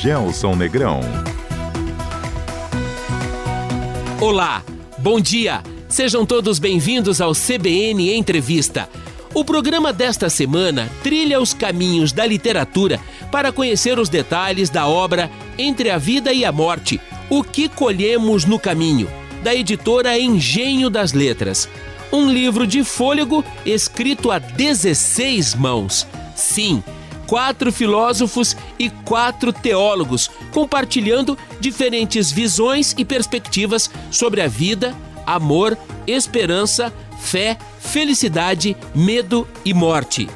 Gelson Negrão. Olá, bom dia. Sejam todos bem-vindos ao CBN Entrevista. O programa desta semana trilha os caminhos da literatura para conhecer os detalhes da obra Entre a Vida e a Morte, O que colhemos no caminho, da editora Engenho das Letras. Um livro de fôlego escrito a 16 mãos. Sim, quatro filósofos e quatro teólogos, compartilhando diferentes visões e perspectivas sobre a vida, amor, esperança, fé, felicidade, medo e morte.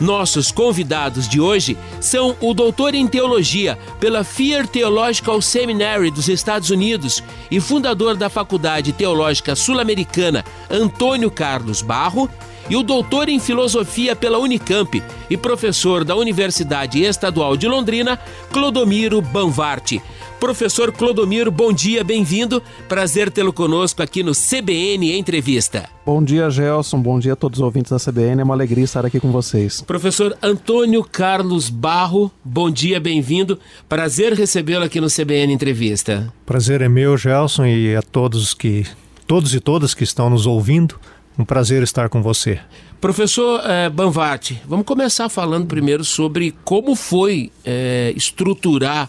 Nossos convidados de hoje são o doutor em teologia pela Fear Theological Seminary dos Estados Unidos e fundador da Faculdade Teológica Sul-Americana, Antônio Carlos Barro, e o doutor em filosofia pela Unicamp e professor da Universidade Estadual de Londrina, Clodomiro Banvarte. Professor Clodomiro, bom dia, bem-vindo. Prazer tê-lo conosco aqui no CBN Entrevista. Bom dia, Gelson. Bom dia a todos os ouvintes da CBN. É uma alegria estar aqui com vocês. Professor Antônio Carlos Barro, bom dia, bem-vindo. Prazer recebê-lo aqui no CBN Entrevista. Prazer é meu, Gelson, e a todos que todos e todas que estão nos ouvindo. Um prazer estar com você. Professor eh, Banvati, vamos começar falando primeiro sobre como foi eh, estruturar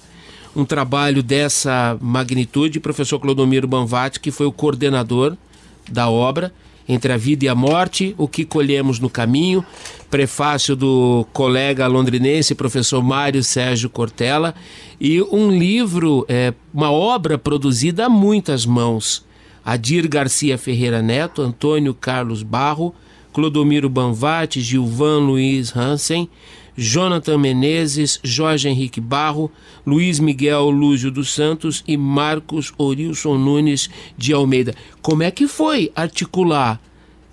um trabalho dessa magnitude. Professor Clodomiro Banvati, que foi o coordenador da obra, Entre a Vida e a Morte, O que Colhemos no Caminho, prefácio do colega londrinense, professor Mário Sérgio Cortella, e um livro, eh, uma obra produzida a muitas mãos Adir Garcia Ferreira Neto, Antônio Carlos Barro, Clodomiro Banvati, Gilvan Luiz Hansen, Jonathan Menezes, Jorge Henrique Barro, Luiz Miguel Lúcio dos Santos e Marcos Orilson Nunes de Almeida. Como é que foi articular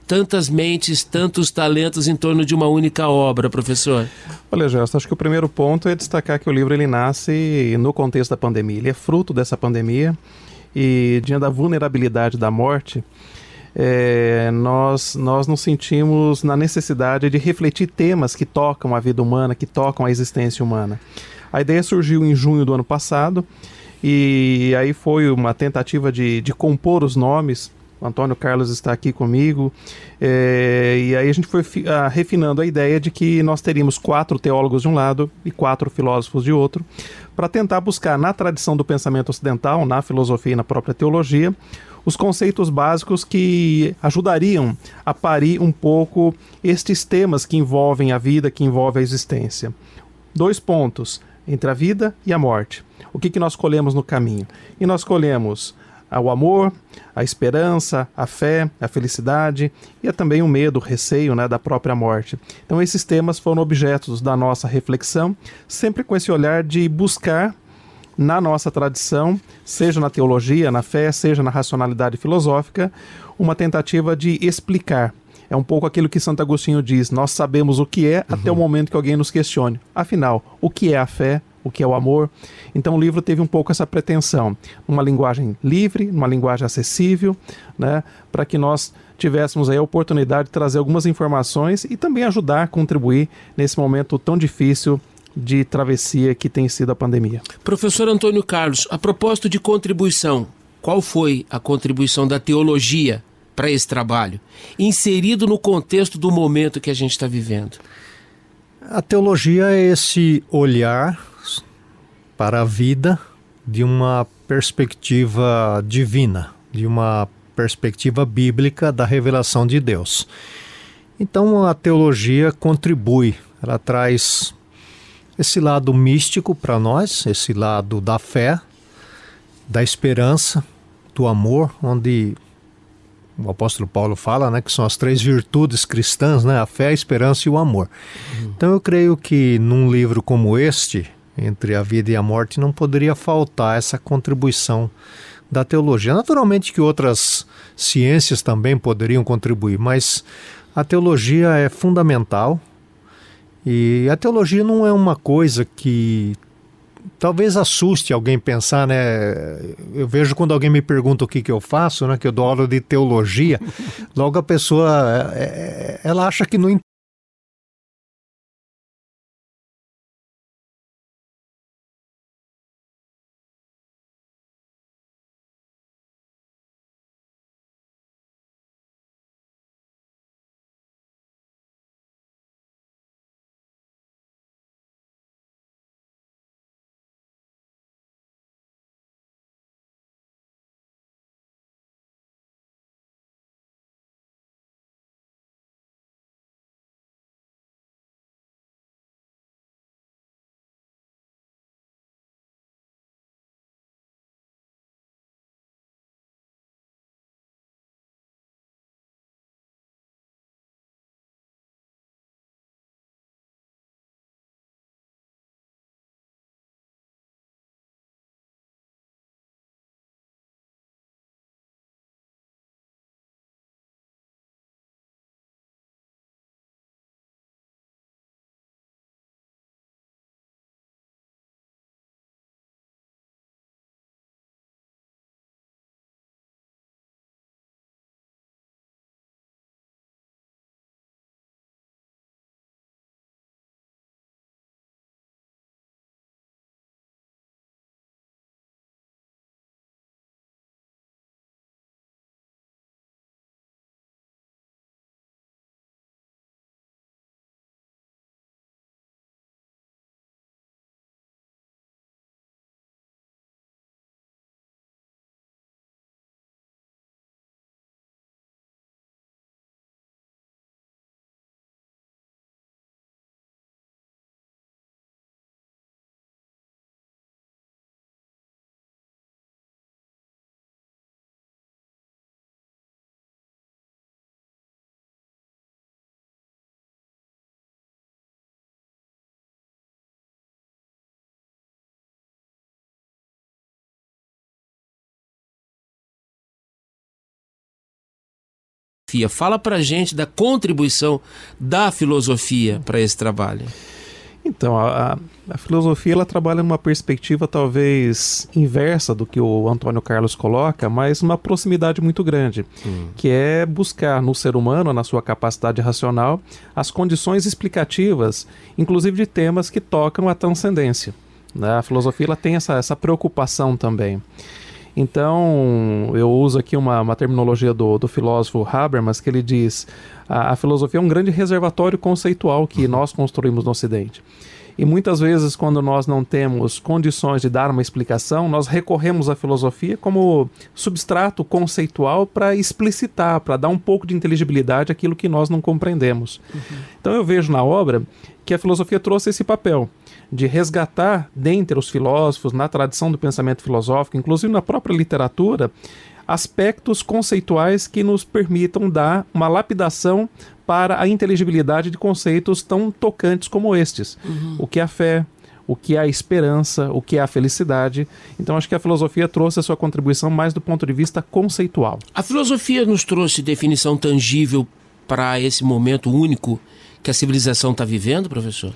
tantas mentes, tantos talentos em torno de uma única obra, professor? Olha, Gerson, acho que o primeiro ponto é destacar que o livro ele nasce no contexto da pandemia. Ele é fruto dessa pandemia e diante da vulnerabilidade da morte, é, nós, nós nos sentimos na necessidade de refletir temas que tocam a vida humana, que tocam a existência humana. A ideia surgiu em junho do ano passado e aí foi uma tentativa de, de compor os nomes. O Antônio Carlos está aqui comigo. É, e aí a gente foi a, refinando a ideia de que nós teríamos quatro teólogos de um lado e quatro filósofos de outro, para tentar buscar na tradição do pensamento ocidental, na filosofia e na própria teologia, os conceitos básicos que ajudariam a parir um pouco estes temas que envolvem a vida, que envolvem a existência. Dois pontos: entre a vida e a morte. O que, que nós colhemos no caminho? E nós colhemos o amor, a esperança, a fé, a felicidade e também o medo, o receio né, da própria morte. Então, esses temas foram objetos da nossa reflexão, sempre com esse olhar de buscar na nossa tradição, seja na teologia, na fé, seja na racionalidade filosófica, uma tentativa de explicar. É um pouco aquilo que Santo Agostinho diz: nós sabemos o que é uhum. até o momento que alguém nos questione. Afinal, o que é a fé? O que é o amor. Então o livro teve um pouco essa pretensão, uma linguagem livre, uma linguagem acessível, né, para que nós tivéssemos aí a oportunidade de trazer algumas informações e também ajudar a contribuir nesse momento tão difícil de travessia que tem sido a pandemia. Professor Antônio Carlos, a propósito de contribuição, qual foi a contribuição da teologia para esse trabalho, inserido no contexto do momento que a gente está vivendo? A teologia é esse olhar para a vida de uma perspectiva divina, de uma perspectiva bíblica da revelação de Deus. Então a teologia contribui, ela traz esse lado místico para nós, esse lado da fé, da esperança, do amor, onde o apóstolo Paulo fala, né, que são as três virtudes cristãs, né, a fé, a esperança e o amor. Uhum. Então eu creio que num livro como este, entre a vida e a morte, não poderia faltar essa contribuição da teologia. Naturalmente que outras ciências também poderiam contribuir, mas a teologia é fundamental. E a teologia não é uma coisa que talvez assuste alguém pensar, né? Eu vejo quando alguém me pergunta o que, que eu faço, né? Que eu dou aula de teologia, logo a pessoa é, é, ela acha que não Fala pra gente da contribuição da filosofia para esse trabalho. Então, a, a, filosofia ela trabalha numa perspectiva talvez inversa do que o Antônio Carlos coloca, mas uma proximidade muito grande, hum. que é buscar no ser humano, na sua capacidade racional, as condições explicativas, inclusive de temas que tocam a transcendência. Né? A filosofia ela tem essa, essa preocupação também. Então, eu uso aqui uma, uma terminologia do, do, filósofo Habermas, que ele diz: a, a filosofia é um grande reservatório conceitual que uhum. nós construímos no Ocidente. E muitas vezes, quando nós não temos condições de dar uma explicação, nós recorremos à filosofia como substrato conceitual para explicitar, para dar um pouco de inteligibilidade àquilo que nós não compreendemos. Uhum. Então eu vejo na obra que a filosofia trouxe esse papel de resgatar dentre os filósofos, na tradição do pensamento filosófico, inclusive na própria literatura, aspectos conceituais que nos permitam dar uma lapidação para a inteligibilidade de conceitos tão tocantes como estes. Uhum. O que é a fé, o que é a esperança, o que é a felicidade. Então acho que a filosofia trouxe a sua contribuição mais do ponto de vista conceitual. A filosofia nos trouxe definição tangível para esse momento único que a civilização está vivendo, professor?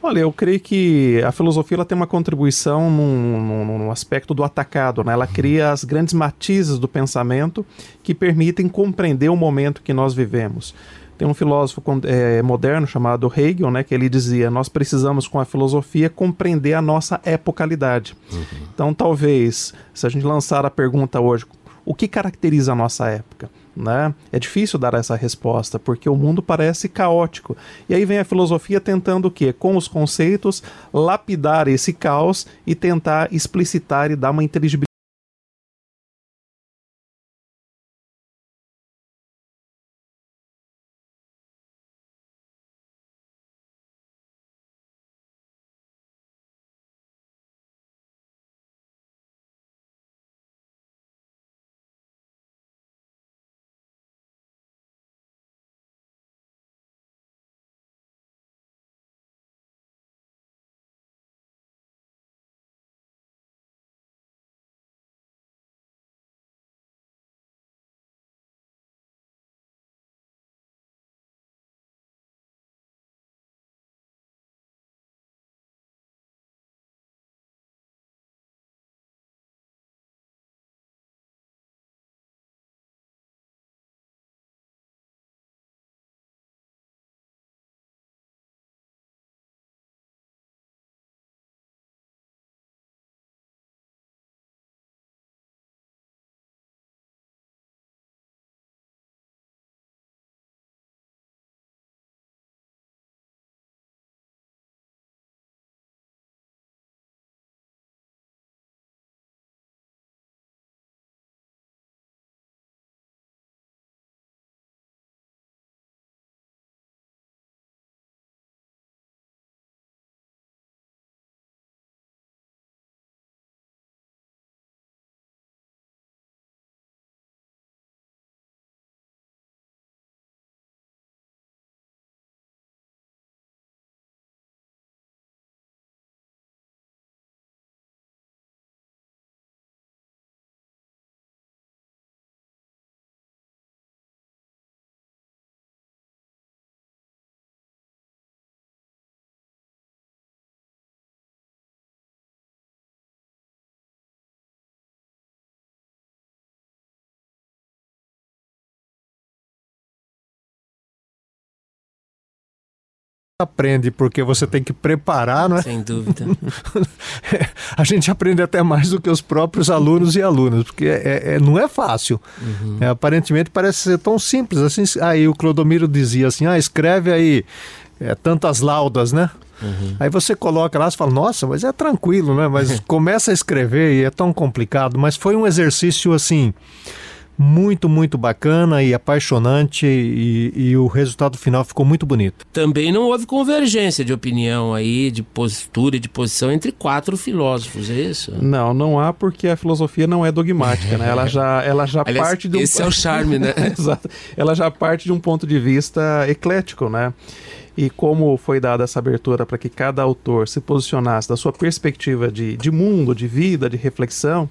Olha, eu creio que a filosofia ela tem uma contribuição no aspecto do atacado, né? Ela cria as grandes matizes do pensamento que permitem compreender o momento que nós vivemos. Tem um filósofo é, moderno chamado Hegel, né, que ele dizia: nós precisamos com a filosofia compreender a nossa epocalidade. Uhum. Então, talvez, se a gente lançar a pergunta hoje, o que caracteriza a nossa época? Né? É difícil dar essa resposta porque o mundo parece caótico. E aí vem a filosofia tentando o quê? Com os conceitos, lapidar esse caos e tentar explicitar e dar uma inteligibilidade aprende porque você tem que preparar, não é? Sem dúvida. a gente aprende até mais do que os próprios alunos e alunas, porque é, é, é, não é fácil. Uhum. É, aparentemente parece ser tão simples assim. Aí o Clodomiro dizia assim: ah, escreve aí é, tantas laudas, né? Uhum. Aí você coloca lá e fala, nossa, mas é tranquilo, né? Mas começa a escrever e é tão complicado. Mas foi um exercício assim muito, muito bacana e apaixonante e, e, o resultado final ficou muito bonito. Também não houve convergência de opinião aí, de postura e de posição entre quatro filósofos, é isso? Não, não há porque a filosofia não é dogmática, né? Ela já, ela já Aliás, parte de um... Esse é o charme, né? Exato. Ela já parte de um ponto de vista eclético, né? E como foi dada essa abertura para que cada autor se posicionasse da sua perspectiva de, de mundo, de vida, de reflexão,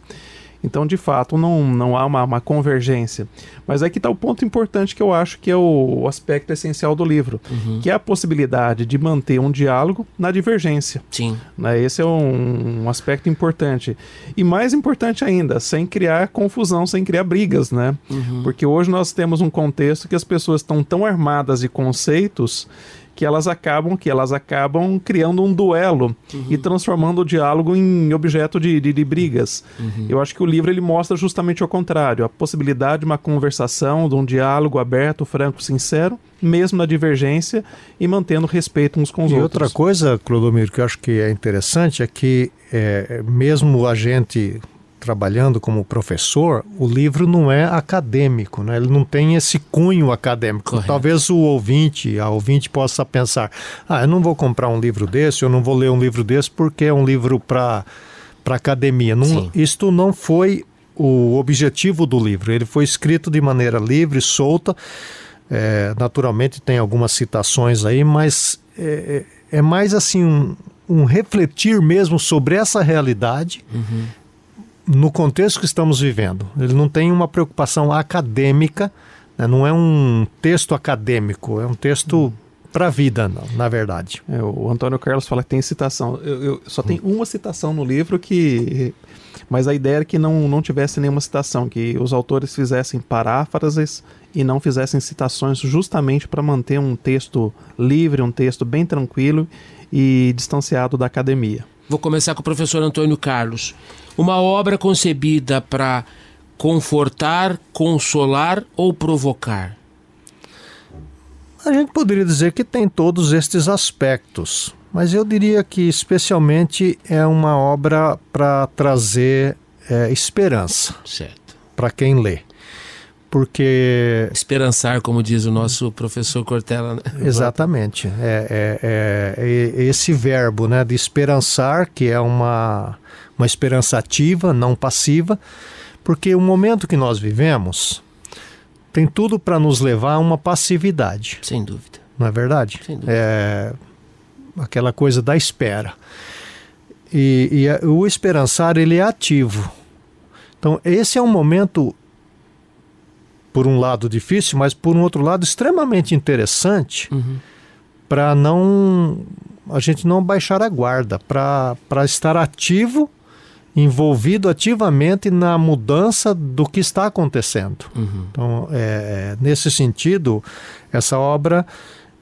Então, de fato, não, não há uma, uma convergência. Mas aqui está o ponto importante que eu acho que é o, o aspecto essencial do livro, uhum. que é a possibilidade de manter um diálogo na divergência. Sim. Né? Esse é um, um aspecto importante. E mais importante ainda, sem criar confusão, sem criar brigas, né? Uhum. Porque hoje nós temos um contexto que as pessoas estão tão armadas de conceitos que elas acabam que elas acabam criando um duelo uhum. e transformando o diálogo em objeto de, de, de brigas. Uhum. Eu acho que o livro ele mostra justamente o contrário, a possibilidade de uma conversação, de um diálogo aberto, franco, sincero, mesmo na divergência e mantendo respeito uns com os e outros. E outra coisa, Clodomiro, que eu acho que é interessante é que é, mesmo a gente trabalhando como professor, o livro não é acadêmico, né? ele não tem esse cunho acadêmico. Correto. Talvez o ouvinte, a ouvinte possa pensar: ah, eu não vou comprar um livro desse, eu não vou ler um livro desse porque é um livro para academia. Não, isto não foi o objetivo do livro, ele foi escrito de maneira livre, solta. É, naturalmente tem algumas citações aí, mas é, é, é mais assim um, um refletir mesmo sobre essa realidade. Uhum no contexto que estamos vivendo. Ele não tem uma preocupação acadêmica, né? não é um texto acadêmico, é um texto para a vida, não, na verdade. É, o Antônio Carlos fala que tem citação. Eu, eu só tem hum. uma citação no livro que. Mas a ideia era que não, não tivesse nenhuma citação, que os autores fizessem paráfrases e não fizessem citações justamente para manter um texto livre, um texto bem tranquilo e distanciado da academia. Vou começar com o professor Antônio Carlos. Uma obra concebida para confortar, consolar ou provocar? A gente poderia dizer que tem todos estes aspectos, mas eu diria que especialmente é uma obra para trazer é, esperança para quem lê porque esperançar, como diz o nosso professor Cortella. Né? Exatamente, é, é, é, esse verbo, né, de esperançar, que é uma uma esperança ativa, não passiva, porque o momento que nós vivemos tem tudo para nos levar a uma passividade. Sem dúvida. Não é verdade? Sem dúvida. É aquela coisa da espera. E, e o esperançar ele é ativo. Então esse é um momento por um lado difícil, mas por um outro lado extremamente interessante uhum. para não a gente não baixar a guarda, para estar ativo, envolvido ativamente na mudança do que está acontecendo. Uhum. Então, é, nesse sentido, essa obra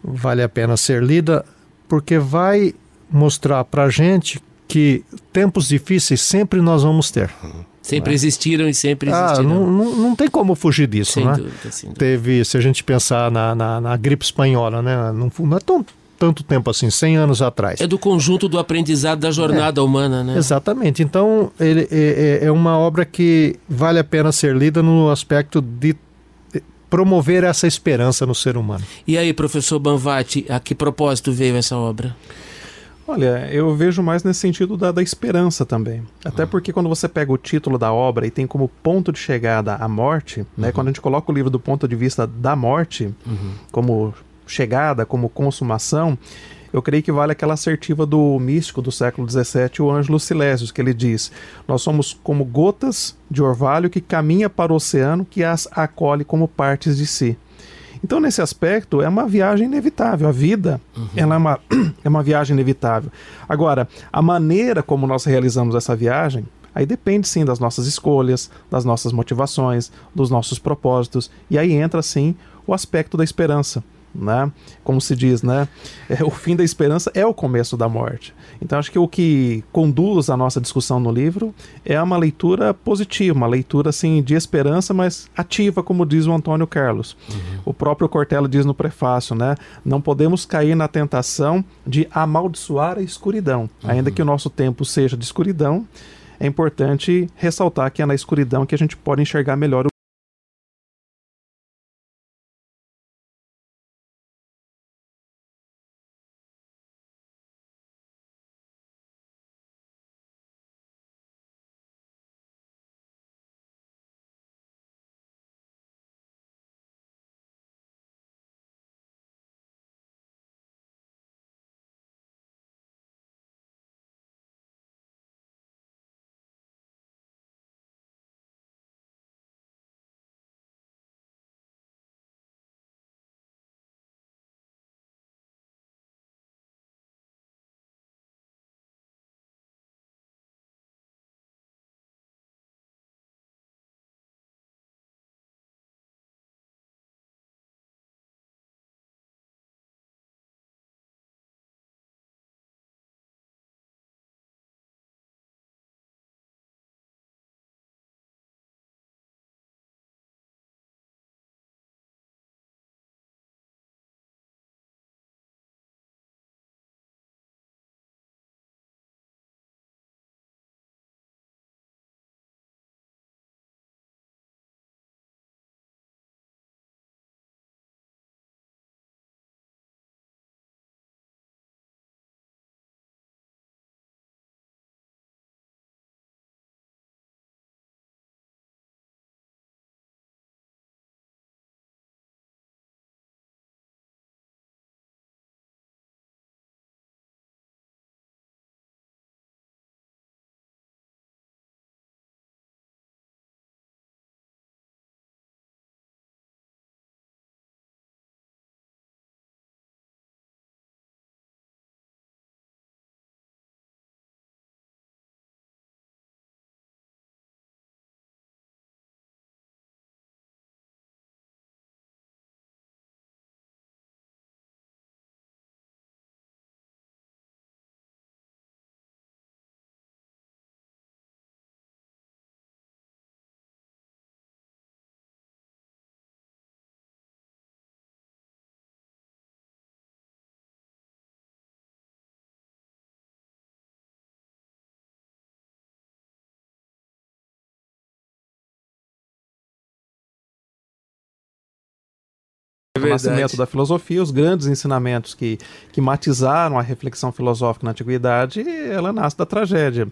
vale a pena ser lida porque vai mostrar para a gente que tempos difíceis sempre nós vamos ter. Sempre né? existiram e sempre ah, existirão. Ah, não, não, não tem como fugir disso, sem né? Dúvida, sem dúvida. Teve, se a gente pensar na, na, na gripe espanhola, né? Não, não é tão tanto tempo assim, 100 anos atrás. É do conjunto do aprendizado da jornada é, humana, né? Exatamente. Então, ele é, é, é uma obra que vale a pena ser lida no aspecto de promover essa esperança no ser humano. E aí, professor Banvati, a que propósito veio essa obra? Olha, eu vejo mais nesse sentido da, da esperança também. Até uhum. porque quando você pega o título da obra e tem como ponto de chegada a morte, né, uhum. né? Quando a gente coloca o livro do ponto de vista da morte, uhum. como chegada, como consumação, eu creio que vale aquela assertiva do místico do século XVII, o Ângelo Silésios, que ele diz: Nós somos como gotas de orvalho que caminha para o oceano, que as acolhe como partes de si. Então, nesse aspecto, é uma viagem inevitável. A vida uhum. ela é, uma, é uma viagem inevitável. Agora, a maneira como nós realizamos essa viagem, aí depende sim das nossas escolhas, das nossas motivações, dos nossos propósitos. E aí entra sim o aspecto da esperança né? Como se diz, né? É, o fim da esperança é o começo da morte. Então acho que o que conduz a nossa discussão no livro é uma leitura positiva, uma leitura assim de esperança, mas ativa, como diz o Antônio Carlos. Uhum. O próprio Cortella diz no prefácio, né? Não podemos cair na tentação de amaldiçoar a escuridão, uhum. ainda que o nosso tempo seja de escuridão. É importante ressaltar que é na escuridão que a gente pode enxergar melhor o o nascimento da filosofia, os grandes ensinamentos que, que matizaram a reflexão filosófica na antiguidade, ela nasce da tragédia.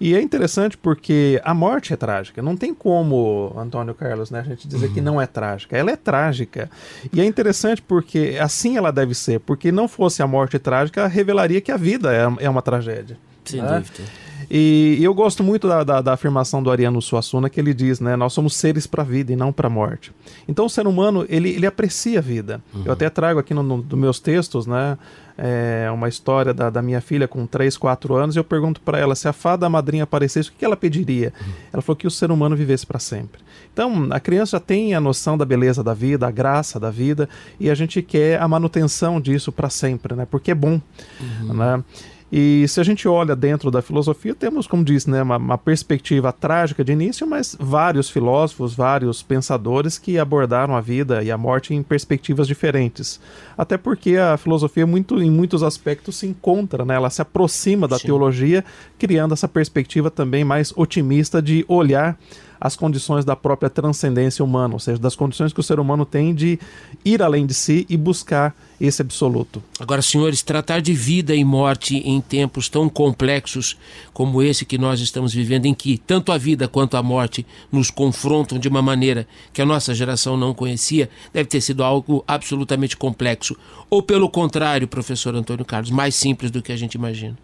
E é interessante porque a morte é trágica. Não tem como, Antônio Carlos, né, a gente dizer uhum. que não é trágica. Ela é trágica. E é interessante porque assim ela deve ser. Porque não fosse a morte trágica, revelaria que a vida é, é uma tragédia. Sem né? dúvida. E, e, eu gosto muito da, da, da, afirmação do Ariano Suassuna, que ele diz, né? Nós somos seres para a vida e não para a morte. Então o ser humano, ele, ele aprecia a vida. Uhum. Eu até trago aqui nos no, no meus textos, né? É, uma história da, da, minha filha com 3, 4 anos, e eu pergunto para ela se a fada madrinha aparecesse, o que ela pediria? Uhum. Ela falou que o ser humano vivesse para sempre. Então, a criança já tem a noção da beleza da vida, a graça da vida, e a gente quer a manutenção disso para sempre, né? Porque é bom, uhum. né? E se a gente olha dentro da filosofia, temos, como disse, né, uma, uma, perspectiva trágica de início, mas vários filósofos, vários pensadores que abordaram a vida e a morte em perspectivas diferentes. Até porque a filosofia, muito, em muitos aspectos, se encontra, né, ela se aproxima da Sim. teologia, criando essa perspectiva também mais otimista de olhar as condições da própria transcendência humana, ou seja, das condições que o ser humano tem de ir além de si e buscar esse absoluto. Agora, senhores, tratar de vida e morte em tempos tão complexos como esse que nós estamos vivendo, em que tanto a vida quanto a morte nos confrontam de uma maneira que a nossa geração não conhecia, deve ter sido algo absolutamente complexo. Ou, pelo contrário, professor Antônio Carlos, mais simples do que a gente imagina.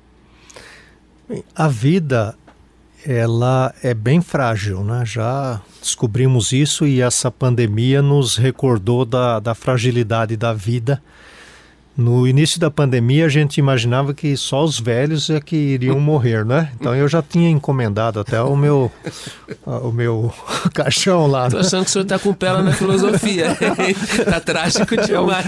A vida ela é bem frágil, né? Já descobrimos isso e essa pandemia nos recordou da, da fragilidade da vida no início da pandemia, a gente imaginava que só os velhos é que iriam morrer, né? Então eu já tinha encomendado até o meu, o meu caixão lá. Tô achando que o senhor tá com pé lá na filosofia. tá trágico demais.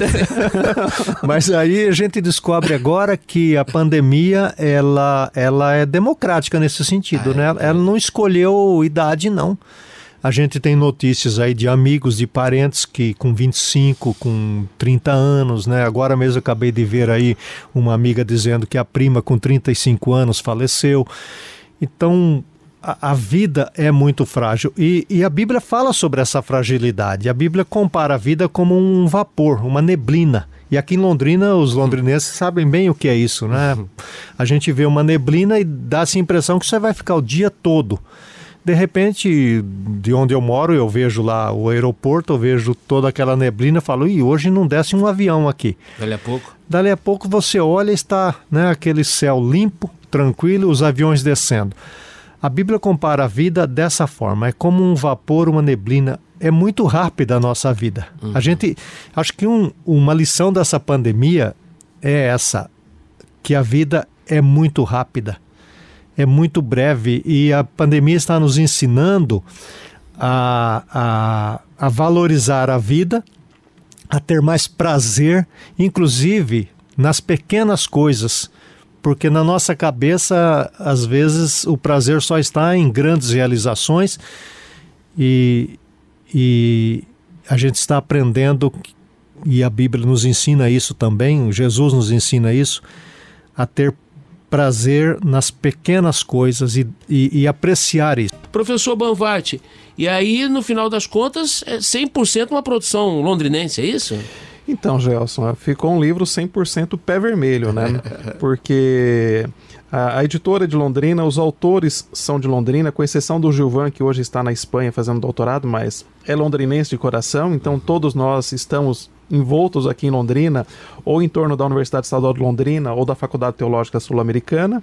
Mas aí a gente descobre agora que a pandemia, ela, ela é democrática nesse sentido, ah, né? É, ela não escolheu idade, não. A gente tem notícias aí de amigos, de parentes que com 25, com 30 anos, né? Agora mesmo acabei de ver aí uma amiga dizendo que a prima com 35 anos faleceu. Então, a, a vida é muito frágil e, e, a Bíblia fala sobre essa fragilidade. A Bíblia compara a vida como um vapor, uma neblina. E aqui em Londrina, os londrinenses sabem bem o que é isso, né? A gente vê uma neblina e dá essa impressão que você vai ficar o dia todo. De repente, de onde eu moro, eu vejo lá o aeroporto, eu vejo toda aquela neblina, falo, e hoje não desce um avião aqui. Dali a pouco? Dali a pouco você olha está né, aquele céu limpo, tranquilo, os aviões descendo. A Bíblia compara a vida dessa forma, é como um vapor, uma neblina, é muito rápida a nossa vida. Uhum. A gente, acho que um, uma lição dessa pandemia é essa, que a vida é muito rápida é muito breve e a pandemia está nos ensinando a, a, a valorizar a vida, a ter mais prazer, inclusive nas pequenas coisas porque na nossa cabeça, às vezes, o prazer só está em grandes realizações e, e a gente está aprendendo, e a Bíblia nos ensina isso também, Jesus nos ensina isso, a ter prazer nas pequenas coisas e, e, e apreciar isso. Professor Banvati, e aí no final das contas é 100% uma produção londrinense, é isso? Então, Gelson, ficou um livro 100% pé vermelho, né? Porque a, a, editora de Londrina, os autores são de Londrina, com exceção do Gilvan, que hoje está na Espanha fazendo doutorado, mas é londrinense de coração, então todos nós estamos envoltos aqui em Londrina, ou em torno da Universidade Estadual de Londrina, ou da Faculdade Teológica Sul-Americana.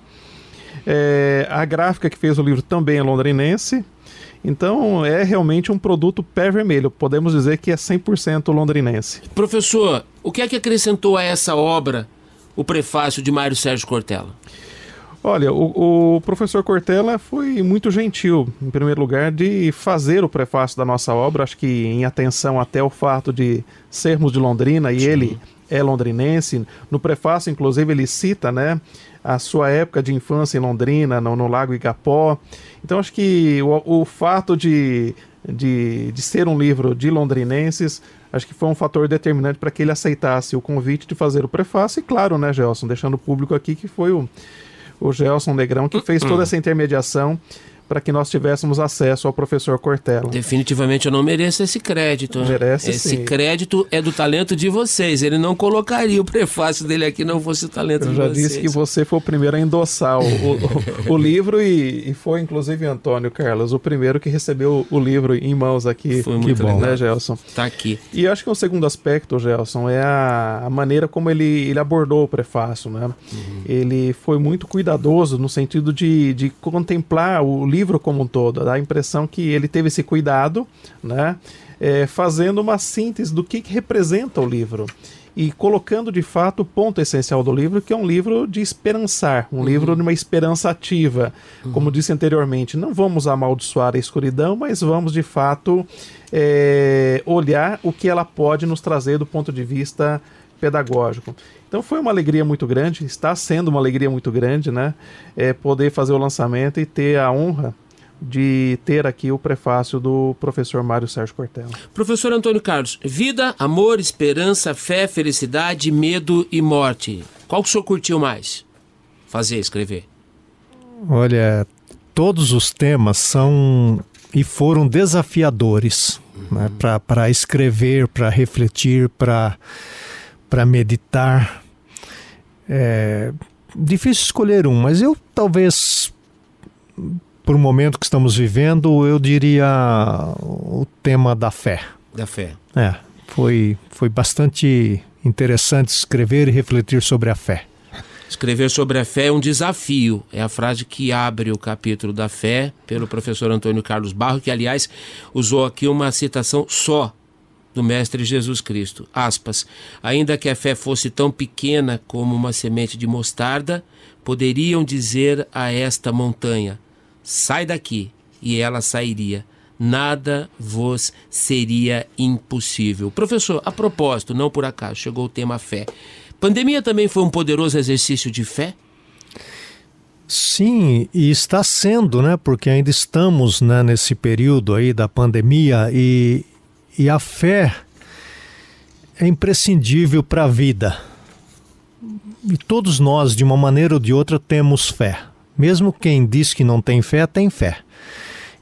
É, a gráfica que fez o livro também é londrinense. Então é realmente um produto pé vermelho. Podemos dizer que é 100% londrinense. Professor, o que é que acrescentou a essa obra o prefácio de Mário Sérgio Cortella? Olha, o, o, professor Cortella foi muito gentil, em primeiro lugar, de fazer o prefácio da nossa obra, acho que em atenção até o fato de sermos de Londrina e Sim. ele é londrinense. No prefácio, inclusive, ele cita, né, a sua época de infância em Londrina, no, no Lago Igapó. Então, acho que o, o fato de, de, de ser um livro de londrinenses acho que foi um fator determinante para que ele aceitasse o convite de fazer o prefácio. E claro, né, Gelson, deixando o público aqui que foi o, o Gelson Negrão, que fez toda essa intermediação para que nós tivéssemos acesso ao professor Cortella. Definitivamente eu não mereço esse crédito. Merece esse sim. crédito é do talento de vocês. Ele não colocaria o prefácio dele aqui não fosse o talento Eu de já vocês. disse que você foi o primeiro a endossar o, o, o livro e, e foi inclusive Antônio Carlos o primeiro que recebeu o livro em mãos aqui. Foi muito bom. legal. né, Gelson? Tá aqui. E eu acho que o segundo aspecto, Gelson, é a, a maneira como ele, ele abordou o prefácio. Né? Ele foi muito cuidadoso no sentido de, de contemplar o livro como um todo. Dá a impressão que ele teve esse cuidado, né? É, fazendo uma síntese do que, que representa o livro. E colocando de fato o ponto essencial do livro, que é um livro de esperançar, um livro de uma esperança ativa. Como disse anteriormente, não vamos amaldiçoar a escuridão, mas vamos de fato é, olhar o que ela pode nos trazer do ponto de vista pedagógico. Então foi uma alegria muito grande, está sendo uma alegria muito grande, né? É, poder fazer o lançamento e ter a honra de ter aqui o prefácio do professor Mário Sérgio Cortella. Professor Antônio Carlos, vida, amor, esperança, fé, felicidade, medo e morte. Qual que o senhor curtiu mais? Fazer, escrever. Olha, todos os temas são e foram desafiadores né, para escrever, para refletir, para meditar. É difícil escolher um, mas eu talvez, por o momento que estamos vivendo, eu diria o tema da fé. Da fé. É, foi, foi bastante interessante escrever e refletir sobre a fé. Escrever sobre a fé é um desafio. É a frase que abre o capítulo da fé pelo professor Antônio Carlos Barro, que, aliás, usou aqui uma citação só do Mestre Jesus Cristo. Aspas. Ainda que a fé fosse tão pequena como uma semente de mostarda, poderiam dizer a esta montanha: sai daqui, e ela sairia. Nada vos seria impossível. Professor, a propósito, não por acaso, chegou o tema fé. Pandemia também foi um poderoso exercício de fé? Sim, e está sendo, né? Porque ainda estamos né, nesse período aí da pandemia e, e a fé é imprescindível para a vida. E todos nós, de uma maneira ou de outra, temos fé. Mesmo quem diz que não tem fé, tem fé.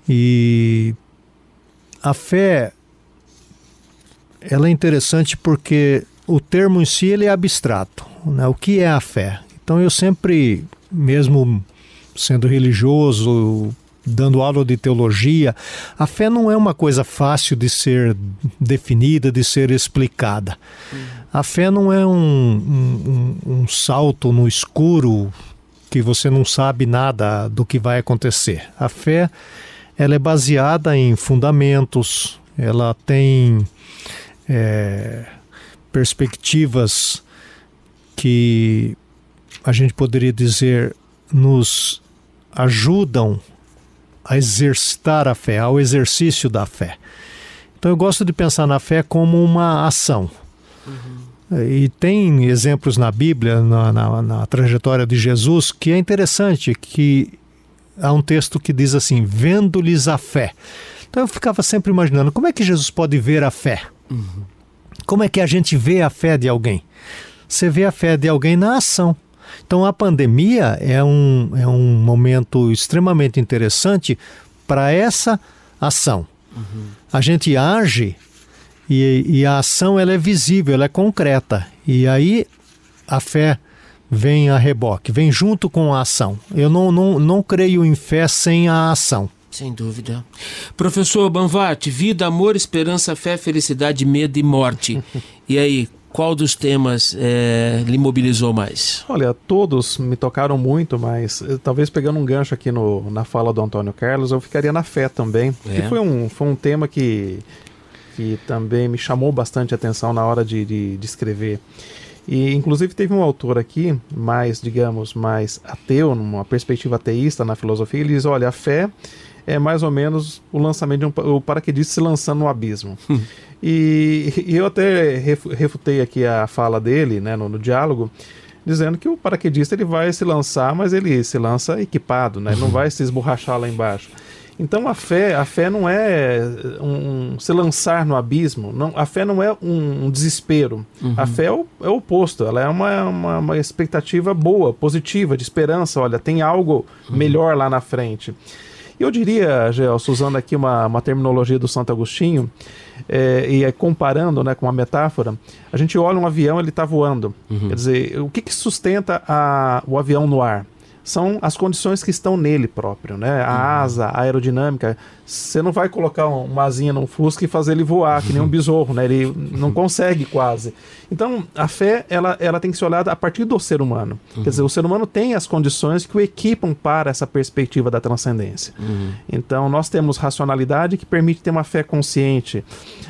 E a fé ela é interessante porque o termo em si ele é abstrato. Né? O que é a fé? Então eu sempre, mesmo sendo religioso, dando aula de teologia, a fé não é uma coisa fácil de ser definida, de ser explicada. A fé não é um, um, um salto no escuro que você não sabe nada do que vai acontecer. A fé ela é baseada em fundamentos, ela tem é, perspectivas que a gente poderia dizer nos ajudam a exercitar a fé, ao exercício da fé. Então eu gosto de pensar na fé como uma ação. E tem exemplos na Bíblia, na, na, na, trajetória de Jesus, que é interessante, que há um texto que diz assim, vendo-lhes a fé. Então eu ficava sempre imaginando, como é que Jesus pode ver a fé? Uhum. Como é que a gente vê a fé de alguém? Você vê a fé de alguém na ação. Então a pandemia é um, é um momento extremamente interessante para essa ação. Uhum. A gente age e, e, a ação ela é visível, ela é concreta. E aí a fé vem a reboque, vem junto com a ação. Eu não, não, não creio em fé sem a ação. Sem dúvida. Professor Banvart, vida, amor, esperança, fé, felicidade, medo e morte. e aí, qual dos temas é, lhe mobilizou mais? Olha, todos me tocaram muito, mas eh, talvez pegando um gancho aqui no, na fala do Antônio Carlos, eu ficaria na fé também. É. Que foi um, foi um tema que, que também me chamou bastante atenção na hora de, de, de escrever. E inclusive teve um autor aqui, mais, digamos, mais ateu, numa perspectiva ateísta na filosofia, ele diz: olha, a fé é mais ou menos o lançamento de um o paraquedista se lançando no abismo. e, e, eu até refutei aqui a fala dele, né, no, no, diálogo, dizendo que o paraquedista ele vai se lançar, mas ele se lança equipado, né, não vai se esborrachar lá embaixo. Então a fé, a fé não é um, um se lançar no abismo, não, a fé não é um, um desespero. Uhum. A fé é o, é o, oposto, ela é uma, uma, uma, expectativa boa, positiva, de esperança. Olha, tem algo uhum. melhor lá na frente. Eu diria, Gelson, usando aqui uma, uma terminologia do Santo Agostinho, é, e é comparando né, com uma metáfora, a gente olha um avião, ele está voando. Uhum. Quer dizer, o que, que sustenta a, o avião no ar? São as condições que estão nele próprio, né? A uhum. asa, a aerodinâmica. Você não vai colocar uma asinha num Fusca e fazer ele voar, que nem um besouro, né? Ele não consegue quase. Então, a fé, ela, ela tem que ser olhada a partir do ser humano. Uhum. Quer dizer, o ser humano tem as condições que o equipam para essa perspectiva da transcendência. Uhum. Então, nós temos racionalidade que permite ter uma fé consciente.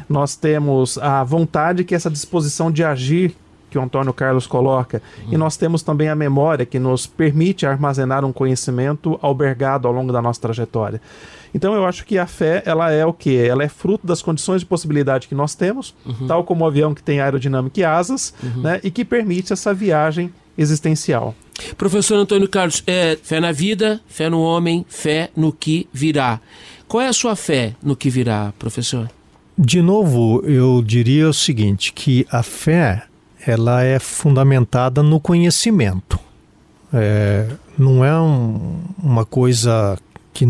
Nós temos a vontade que é essa disposição de agir que o Antônio Carlos coloca. Uhum. E nós temos também a memória que nos permite armazenar um conhecimento albergado ao longo da nossa trajetória. Então eu acho que a fé, ela é o que? Ela é fruto das condições de possibilidade que nós temos, uhum. tal como o avião que tem aerodinâmica e asas, uhum. né, e que permite essa viagem existencial. Professor Antônio Carlos, é, fé na vida, fé no homem, fé no que virá. Qual é a sua fé no que virá, professor? De novo, eu diria o seguinte, que a fé ela é fundamentada no conhecimento. É, não é um, uma coisa que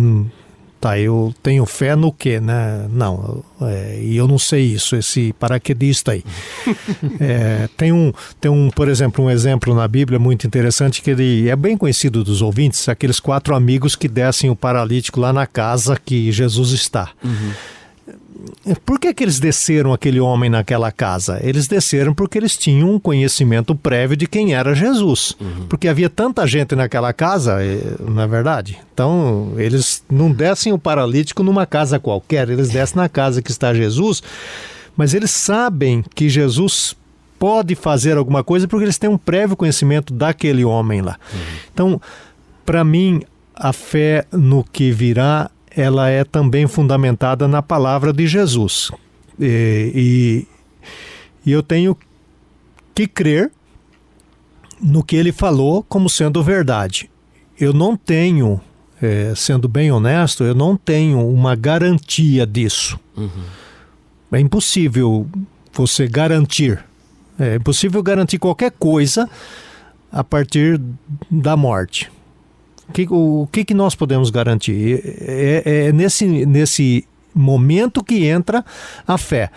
tá, eu tenho fé no quê, né? Não, é, e eu não sei isso, esse paraquedista aí. é, tem, um, tem um, por exemplo, um exemplo na Bíblia muito interessante que ele é bem conhecido dos ouvintes, aqueles quatro amigos que descem o paralítico lá na casa que Jesus está. Uhum. Por que, que eles desceram aquele homem naquela casa? Eles desceram porque eles tinham um conhecimento prévio de quem era Jesus. Uhum. Porque havia tanta gente naquela casa, não é verdade? Então, eles não descem o paralítico numa casa qualquer, eles descem na casa que está Jesus, mas eles sabem que Jesus pode fazer alguma coisa porque eles têm um prévio conhecimento daquele homem lá. Uhum. Então, para mim, a fé no que virá ela é também fundamentada na palavra de Jesus. E, e, e eu tenho que crer no que ele falou como sendo verdade. Eu não tenho, é, sendo bem honesto, eu não tenho uma garantia disso. Uhum. É impossível você garantir. É impossível garantir qualquer coisa a partir da morte que, o, o que, que nós podemos garantir? É, é, é nesse, nesse momento que entra a fé.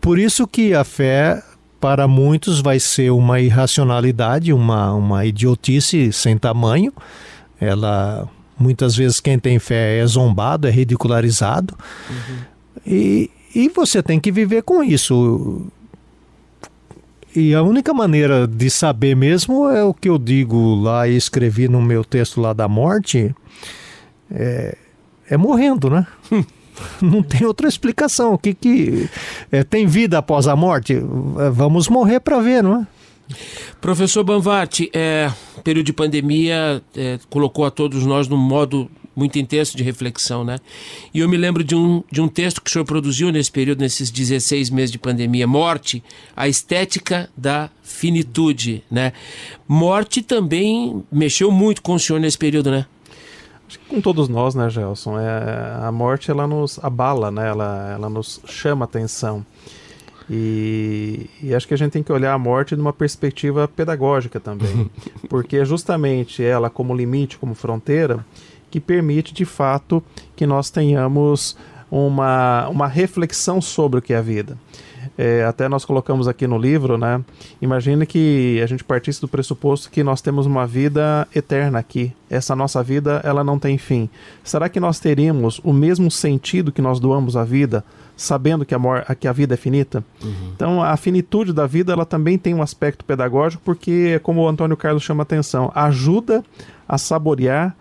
Por isso que a fé para muitos vai ser uma irracionalidade, uma, uma idiotice sem tamanho. Ela muitas vezes quem tem fé é zombado, é ridicularizado. Uhum. E, e você tem que viver com isso. E a única maneira de saber mesmo é o que eu digo lá e escrevi no meu texto lá da morte, é, é morrendo, né? Não tem outra explicação. O que que é, tem vida após a morte? Vamos morrer para ver, não é? Professor Banvart, é, período de pandemia é, colocou a todos nós num modo muito intenso de reflexão, né? E eu me lembro de um, de um texto que o senhor produziu nesse período, nesses 16 meses de pandemia, Morte, a estética da finitude, né? Morte também mexeu muito com o senhor nesse período, né? Acho que com todos nós, né, Gelson? É, a morte, ela nos abala, né? Ela, ela nos chama atenção. E, e, acho que a gente tem que olhar a morte numa perspectiva pedagógica também, porque justamente ela como limite, como fronteira, que permite de fato que nós tenhamos uma, uma reflexão sobre o que é a vida. É, até nós colocamos aqui no livro, né? Imagine que a gente partisse do pressuposto que nós temos uma vida eterna aqui. Essa nossa vida, ela não tem fim. Será que nós teríamos o mesmo sentido que nós doamos à vida, sabendo que a, que a vida é finita? Uhum. Então, a finitude da vida, ela também tem um aspecto pedagógico, porque, como o Antônio Carlos chama atenção, ajuda a saborear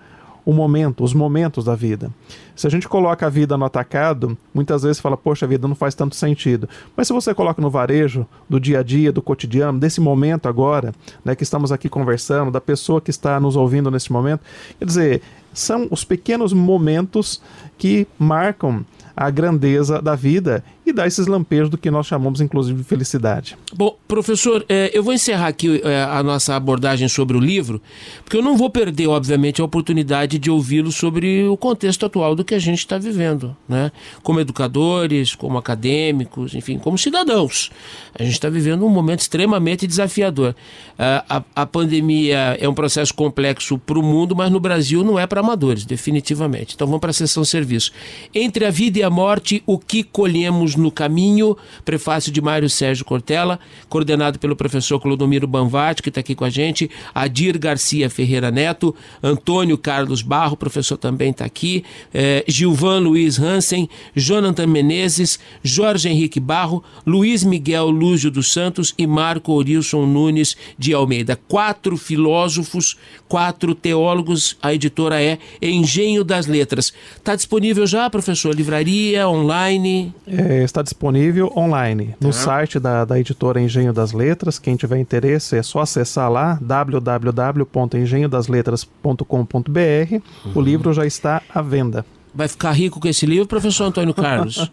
o momento, os momentos da vida. Se a gente coloca a vida no atacado, muitas vezes fala, poxa, a vida não faz tanto sentido. Mas se você coloca no varejo, do dia a dia, do cotidiano, desse momento agora, né, que estamos aqui conversando, da pessoa que está nos ouvindo nesse momento, quer dizer, são os pequenos momentos que marcam a grandeza da vida e dá esses lampejos do que nós chamamos inclusive de felicidade. Bom, professor, é, eu vou encerrar aqui é, a nossa abordagem sobre o livro, porque eu não vou perder, obviamente, a oportunidade de ouvi-lo sobre o contexto atual do que a gente está vivendo, né? Como educadores, como acadêmicos, enfim, como cidadãos. A gente está vivendo um momento extremamente desafiador. A, a, a pandemia é um processo complexo para o mundo, mas no Brasil não é para amadores, definitivamente. Então vamos para a sessão serviço. Entre a vida e a morte, o que colhemos no caminho? Prefácio de Mário Sérgio Cortella, coordenado pelo professor Clodomiro Banvati, que está aqui com a gente, Adir Garcia Ferreira Neto, Antônio Carlos Barro, professor também está aqui, eh, Gilvan Luiz Hansen, Jonathan Menezes, Jorge Henrique Barro, Luiz Miguel Lúgio dos Santos e Marco Orilson Nunes de Almeida. Quatro filósofos, quatro teólogos, a editora é Engenho das Letras. Está disponível já, professor? Livraria, online? É, está disponível online no site da, da editora Engenho das Letras. Quem tiver interesse é só acessar lá www.engenhodasletras.com.br. Uhum. O livro já está à venda. Vai ficar rico com esse livro, professor Antônio Carlos?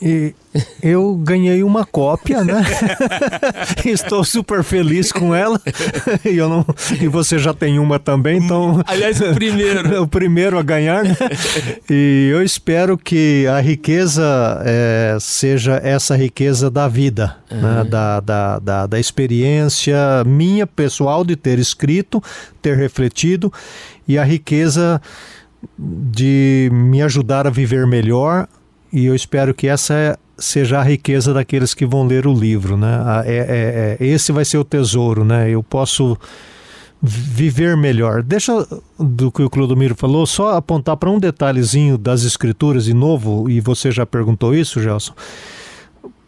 e eu ganhei uma cópia, né? Estou super feliz com ela. e, eu não, e você já tem uma também, então. Aliás, o primeiro. o primeiro a ganhar, né? E eu espero que a riqueza é, seja essa riqueza da vida, uhum. né? da, da, da, da experiência minha pessoal de ter escrito, ter refletido, e a riqueza de me ajudar a viver melhor e eu espero que essa seja a riqueza daqueles que vão ler o livro, né? É, é, é, esse vai ser o tesouro, né? Eu posso viver melhor. Deixa do que o Clodomiro falou, só apontar para um detalhezinho das escrituras de novo, e você já perguntou isso, Gelson.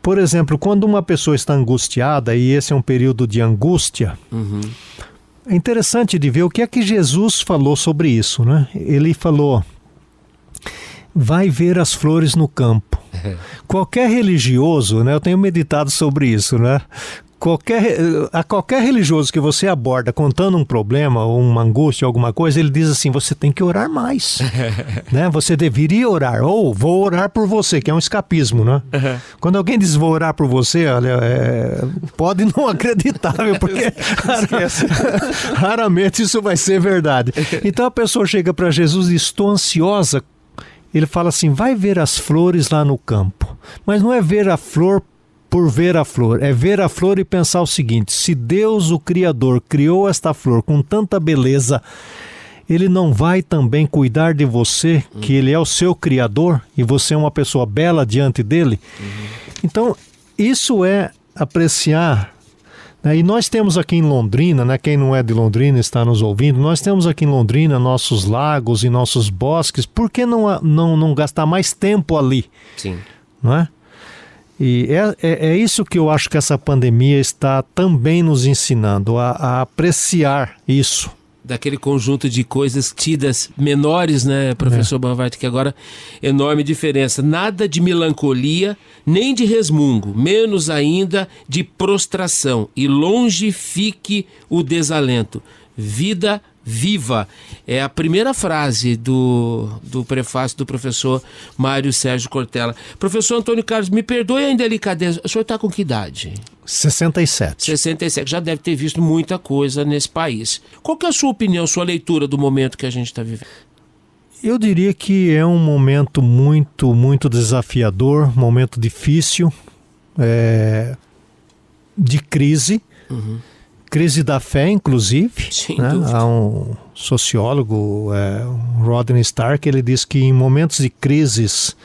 Por exemplo, quando uma pessoa está angustiada, e esse é um período de angústia, uhum. É interessante de ver o que é que Jesus falou sobre isso, né? Ele falou: vai ver as flores no campo. Qualquer religioso, né? Eu tenho meditado sobre isso, né? Qualquer, a qualquer religioso que você aborda contando um problema ou uma angústia, alguma coisa, ele diz assim: você tem que orar mais. né? Você deveria orar. Ou vou orar por você, que é um escapismo, né? Uhum. Quando alguém diz vou orar por você, olha, é, pode não acreditar, porque raramente isso vai ser verdade. Então a pessoa chega para Jesus e diz: estou ansiosa. Ele fala assim: vai ver as flores lá no campo. Mas não é ver a flor por ver a flor. É ver a flor e pensar o seguinte: se Deus, o Criador, criou esta flor com tanta beleza, ele não vai também cuidar de você, que ele é o seu Criador e você é uma pessoa bela diante dele? Uhum. Então, isso é apreciar. Né? E nós temos aqui em Londrina, né? quem não é de Londrina está nos ouvindo, nós temos aqui em Londrina nossos lagos e nossos bosques, por que não, não, não gastar mais tempo ali? Sim. Não é? E é, é, é, isso que eu acho que essa pandemia está também nos ensinando, a, a apreciar isso daquele conjunto de coisas tidas menores, né, professor é. Que agora enorme diferença. Nada de melancolia, nem de resmungo, menos ainda de prostração. E longe fique o desalento. Vida viva. É a primeira frase do, do prefácio do professor Mário Sérgio Cortella. Professor Antônio Carlos, me perdoe a indelicadeza. O senhor está com que idade? 67. 67. Já deve ter visto muita coisa nesse país. Qual que é a sua opinião, sua leitura do momento que a gente está vivendo? Eu diria que é um momento muito, muito desafiador, momento difícil, é, de crise. Uhum crise da fé, inclusive. né? Há um sociólogo, é, Rodney Stark, ele diz que em momentos de crises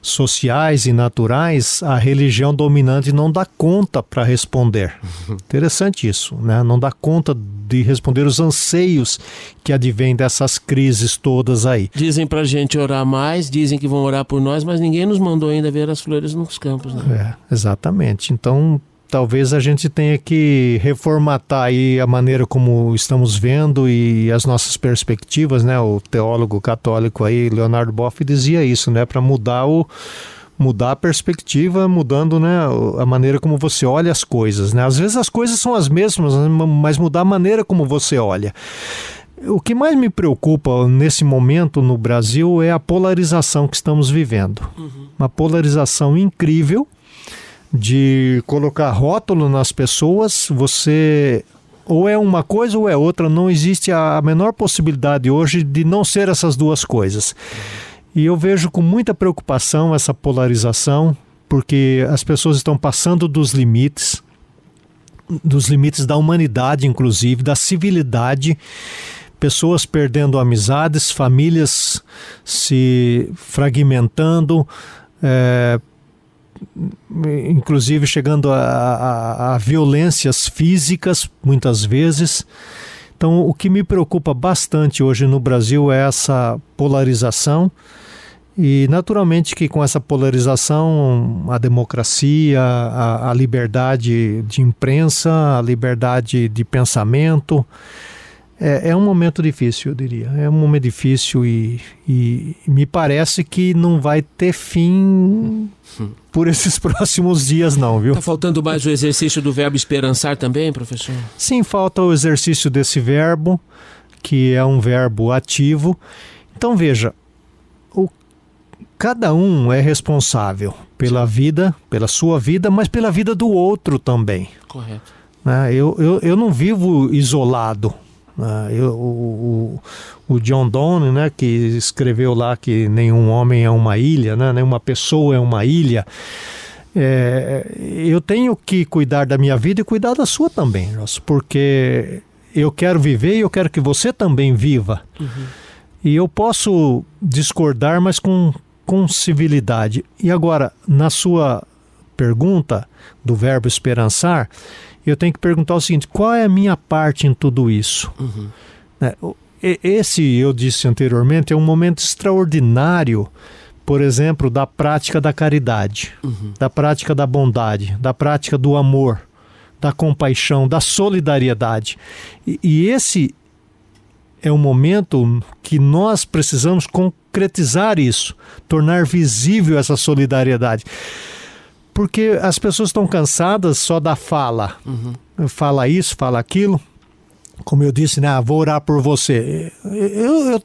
sociais e naturais, a religião dominante não dá conta para responder. Interessante isso, né? Não dá conta de responder os anseios que advêm dessas crises todas aí. Dizem para gente orar mais, dizem que vão orar por nós, mas ninguém nos mandou ainda ver as flores nos campos, né? É, exatamente. Então talvez a gente tenha que reformatar aí a maneira como estamos vendo e as nossas perspectivas, né? O teólogo católico aí, Leonardo Boff, dizia isso, né? Para mudar o mudar a perspectiva, mudando né, a maneira como você olha as coisas. Né? Às vezes as coisas são as mesmas, mas mudar a maneira como você olha. O que mais me preocupa nesse momento no Brasil é a polarização que estamos vivendo. Uhum. Uma polarização incrível de colocar rótulo nas pessoas, você ou é uma coisa ou é outra, não existe a menor possibilidade hoje de não ser essas duas coisas. E eu vejo com muita preocupação essa polarização, porque as pessoas estão passando dos limites, dos limites da humanidade, inclusive, da civilidade, pessoas perdendo amizades, famílias se fragmentando, é, inclusive chegando a, a, a violências físicas, muitas vezes. Então, o que me preocupa bastante hoje no Brasil é essa polarização. E, naturalmente, que com essa polarização, a democracia, a, a liberdade de imprensa, a liberdade de pensamento, é, é, um momento difícil, eu diria. É um momento difícil e, e me parece que não vai ter fim por esses próximos dias, não, viu? Está faltando mais o exercício do verbo esperançar também, professor? Sim, falta o exercício desse verbo, que é um verbo ativo. Então, veja, o, cada um é responsável pela vida, pela sua vida, mas pela vida do outro também. Correto. Né? Eu, eu, eu não vivo isolado Uh, eu, o, o, John Donne, né, que escreveu lá que nenhum homem é uma ilha, né, nenhuma pessoa é uma ilha. É, eu tenho que cuidar da minha vida e cuidar da sua também, porque eu quero viver e eu quero que você também viva. Uhum. E eu posso discordar, mas com, com civilidade. E agora, na sua pergunta do verbo esperançar, eu tenho que perguntar o seguinte: qual é a minha parte em tudo isso? Uhum. É, esse, eu disse anteriormente, é um momento extraordinário, por exemplo, da prática da caridade, uhum. da prática da bondade, da prática do amor, da compaixão, da solidariedade. E, e esse é um momento que nós precisamos concretizar isso, tornar visível essa solidariedade porque as pessoas estão cansadas só da fala. Uhum. Fala isso, fala aquilo. Como eu disse, né? Ah, vou orar por você. Eu, eu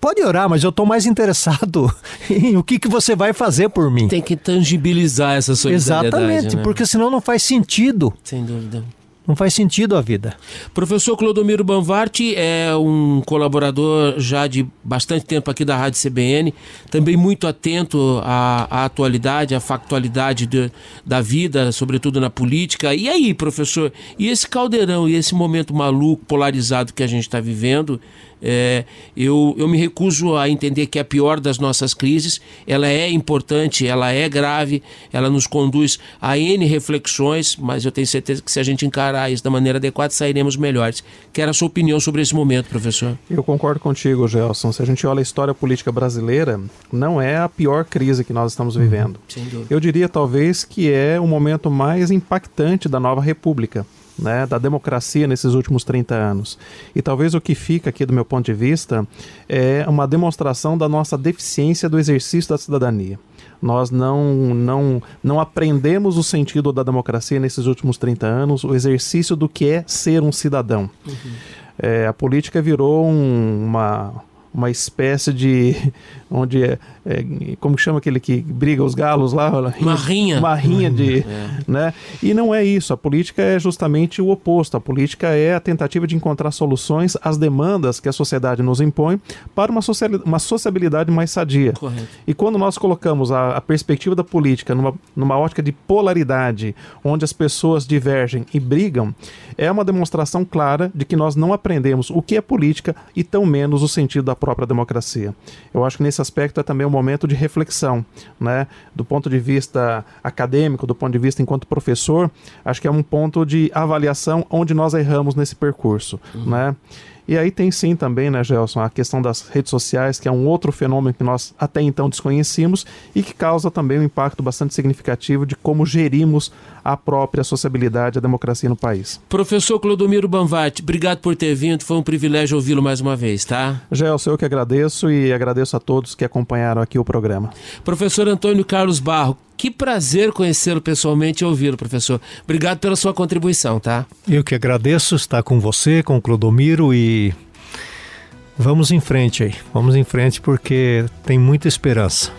pode orar, mas eu estou mais interessado em o que, que você vai fazer por mim. Tem que tangibilizar essa solidariedade. Exatamente, né? porque senão não faz sentido. Sem dúvida. Não faz sentido a vida. Professor Clodomiro Banvarte é um colaborador já de bastante tempo aqui da Rádio CBN, também muito atento à, à atualidade, à factualidade de, da vida, sobretudo na política. E aí, professor, e esse caldeirão e esse momento maluco, polarizado que a gente está vivendo, é, eu, eu me recuso a entender que é a pior das nossas crises. Ela é importante, ela é grave, ela nos conduz a N reflexões, mas eu tenho certeza que se a gente encarar isso da maneira adequada, sairemos melhores. Quero a sua opinião sobre esse momento, professor. Eu concordo contigo, Gelson. Se a gente olha a história política brasileira, não é a pior crise que nós estamos vivendo. Eu diria talvez que é o momento mais impactante da nova república né, da democracia nesses últimos 30 anos. E talvez o que fica aqui do meu ponto de vista é uma demonstração da nossa deficiência do exercício da cidadania. Nós não, não, não aprendemos o sentido da democracia nesses últimos 30 anos, o exercício do que é ser um cidadão. Uhum. É, a política virou um, uma, uma espécie de onde é, é, como chama aquele que briga os galos lá? Uma rinha. Uma rinha de, é. né? E não é isso. A política é justamente o oposto. A política é a tentativa de encontrar soluções às demandas que a sociedade nos impõe para uma, uma sociabilidade mais sadia. Correto. E quando nós colocamos a, a perspectiva da política numa, numa ótica de polaridade, onde as pessoas divergem e brigam, é uma demonstração clara de que nós não aprendemos o que é política e tão menos o sentido da própria democracia. Eu acho que nesse aspecto é também um momento de reflexão, né? Do ponto de vista acadêmico, do ponto de vista enquanto professor, acho que é um ponto de avaliação onde nós erramos nesse percurso, uhum. né? E aí tem sim também, né, Gelson, a questão das redes sociais, que é um outro fenômeno que nós até então desconhecíamos e que causa também um impacto bastante significativo de como gerimos a própria sociabilidade, a democracia no país. Professor Clodomiro Banvati, obrigado por ter vindo, foi um privilégio ouvi-lo mais uma vez, tá? Gelson, eu que agradeço e agradeço a todos que acompanharam aqui o programa. Professor Antônio Carlos Barro, que prazer conhecê-lo pessoalmente e ouvi-lo, professor. Obrigado pela sua contribuição, tá? Eu que agradeço estar com você, com o Clodomiro e vamos em frente aí. Vamos em frente porque tem muita esperança.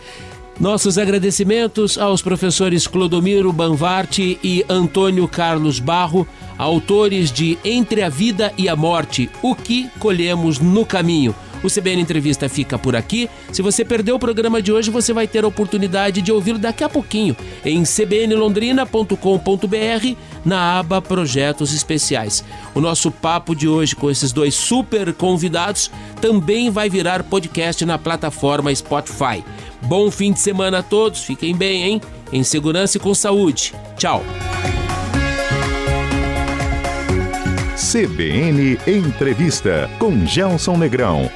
Nossos agradecimentos aos professores Clodomiro Banvarte e Antônio Carlos Barro, autores de Entre a Vida e a Morte: O que colhemos no caminho. O CBN Entrevista fica por aqui. Se você perdeu o programa de hoje, você vai ter a oportunidade de ouvi-lo daqui a pouquinho em cbnlondrina.com.br na aba Projetos Especiais. O nosso papo de hoje com esses dois super convidados também vai virar podcast na plataforma Spotify. Bom fim de semana a todos, fiquem bem, hein? Em segurança e com saúde. Tchau. CBN Entrevista com Gelson Negrão.